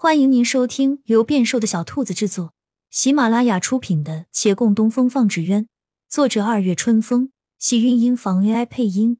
欢迎您收听由变瘦的小兔子制作、喜马拉雅出品的《且共东风放纸鸢》，作者二月春风，喜韵音房 AI 配音。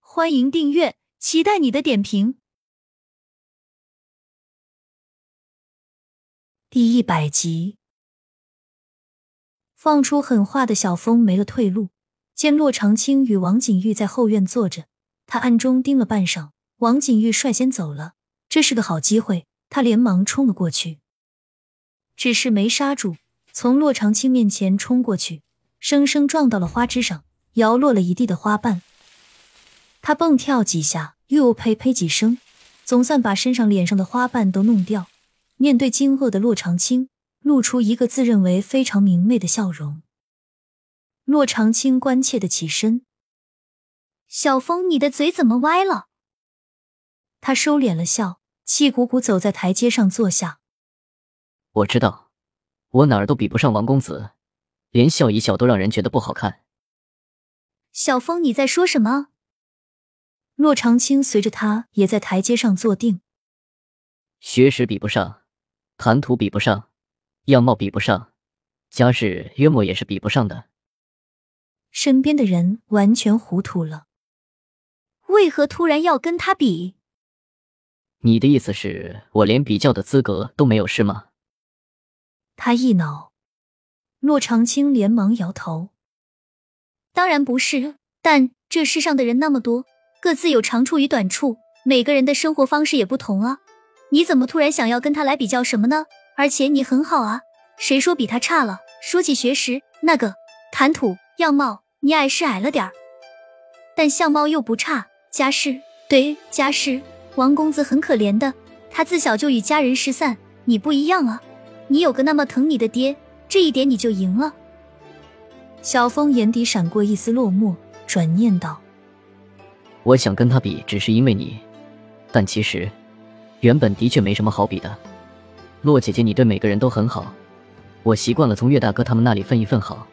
欢迎订阅，期待你的点评。第一百集，放出狠话的小峰没了退路，见骆长青与王景玉在后院坐着，他暗中盯了半晌。王景玉率先走了，这是个好机会。他连忙冲了过去，只是没刹住，从洛长青面前冲过去，生生撞到了花枝上，摇落了一地的花瓣。他蹦跳几下，又呸呸几声，总算把身上、脸上的花瓣都弄掉。面对惊愕的洛长青，露出一个自认为非常明媚的笑容。洛长青关切的起身：“小风，你的嘴怎么歪了？”他收敛了笑。气鼓鼓走在台阶上坐下。我知道，我哪儿都比不上王公子，连笑一笑都让人觉得不好看。小风，你在说什么？骆长青随着他也在台阶上坐定。学识比不上，谈吐比不上，样貌比不上，家世约莫也是比不上的。身边的人完全糊涂了。为何突然要跟他比？你的意思是我连比较的资格都没有是吗？他一恼，骆长青连忙摇头：“当然不是，但这世上的人那么多，各自有长处与短处，每个人的生活方式也不同啊。你怎么突然想要跟他来比较什么呢？而且你很好啊，谁说比他差了？说起学识，那个谈吐、样貌，你矮是矮了点儿，但相貌又不差。家世，对家世。”王公子很可怜的，他自小就与家人失散。你不一样啊，你有个那么疼你的爹，这一点你就赢了。小峰眼底闪过一丝落寞，转念道：“我想跟他比，只是因为你。但其实，原本的确没什么好比的。洛姐姐，你对每个人都很好，我习惯了从岳大哥他们那里分一份好，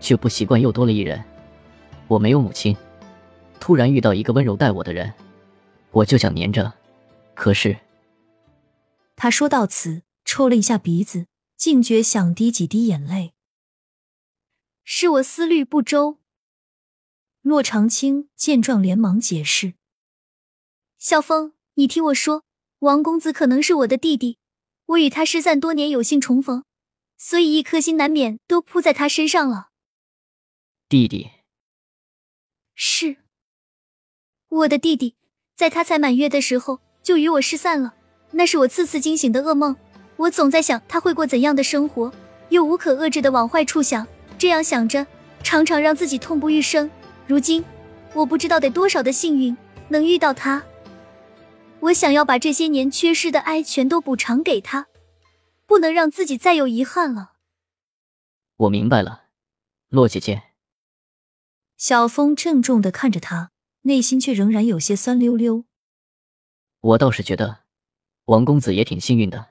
却不习惯又多了一人。我没有母亲，突然遇到一个温柔待我的人。”我就想粘着，可是，他说到此，抽了一下鼻子，竟觉想滴几滴眼泪。是我思虑不周。骆长青见状，连忙解释：“萧峰，你听我说，王公子可能是我的弟弟，我与他失散多年，有幸重逢，所以一颗心难免都扑在他身上了。”弟弟，是我的弟弟。在他才满月的时候，就与我失散了。那是我次次惊醒的噩梦。我总在想他会过怎样的生活，又无可遏制的往坏处想。这样想着，常常让自己痛不欲生。如今，我不知道得多少的幸运能遇到他。我想要把这些年缺失的爱全都补偿给他，不能让自己再有遗憾了。我明白了，洛姐姐。小风郑重的看着他。内心却仍然有些酸溜溜。我倒是觉得，王公子也挺幸运的。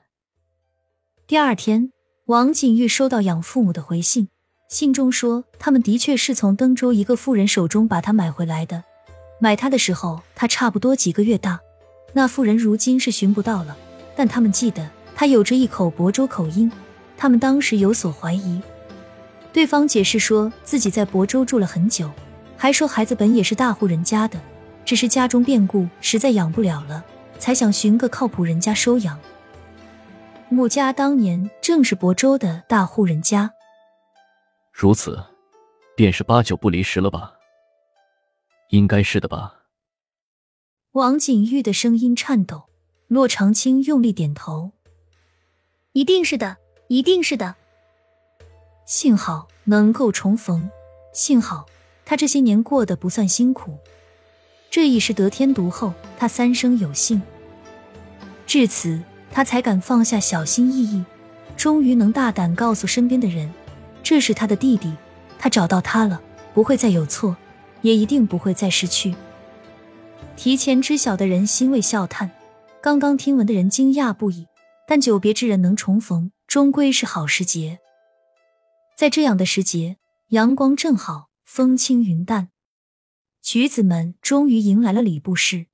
第二天，王景玉收到养父母的回信，信中说他们的确是从登州一个妇人手中把他买回来的。买他的时候，他差不多几个月大。那妇人如今是寻不到了，但他们记得他有着一口亳州口音。他们当时有所怀疑，对方解释说自己在亳州住了很久。还说孩子本也是大户人家的，只是家中变故，实在养不了了，才想寻个靠谱人家收养。穆家当年正是亳州的大户人家，如此，便是八九不离十了吧？应该是的吧？王景玉的声音颤抖，骆长青用力点头，一定是的，一定是的。幸好能够重逢，幸好。他这些年过得不算辛苦，这已是得天独厚，他三生有幸。至此，他才敢放下小心翼翼，终于能大胆告诉身边的人，这是他的弟弟，他找到他了，不会再有错，也一定不会再失去。提前知晓的人欣慰笑叹，刚刚听闻的人惊讶不已。但久别之人能重逢，终归是好时节。在这样的时节，阳光正好。风轻云淡，橘子们终于迎来了礼部试。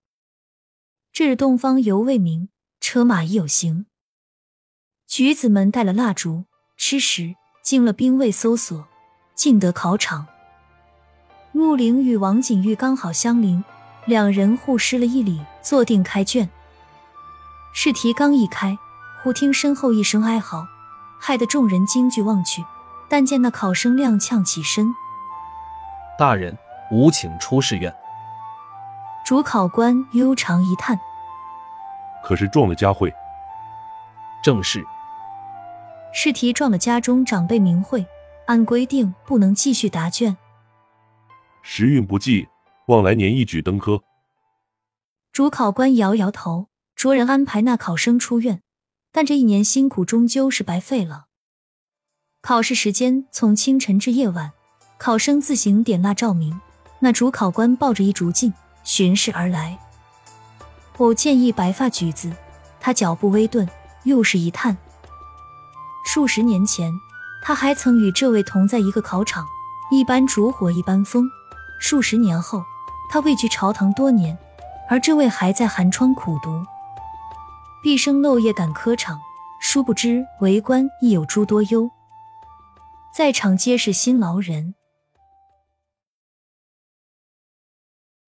这日东方犹未明，车马已有行。举子们带了蜡烛、吃食，经了兵卫搜索，进得考场。陆凌与王景玉刚好相邻，两人互施了一礼，坐定开卷。试题刚一开，忽听身后一声哀嚎，害得众人惊惧望去。但见那考生踉跄起身，大人，吾请出试院。主考官悠长一叹：“可是撞了佳慧。”正是。试题撞了家中长辈名讳，按规定不能继续答卷。时运不济，望来年一举登科。主考官摇摇头，着人安排那考生出院，但这一年辛苦终究是白费了。考试时间从清晨至夜晚，考生自行点蜡照明。那主考官抱着一竹镜巡视而来。偶见一白发举子，他脚步微顿，又是一叹。数十年前，他还曾与这位同在一个考场，一般烛火一般风。数十年后，他位居朝堂多年，而这位还在寒窗苦读，毕生漏夜赶科场。殊不知为官亦有诸多忧。在场皆是辛劳人。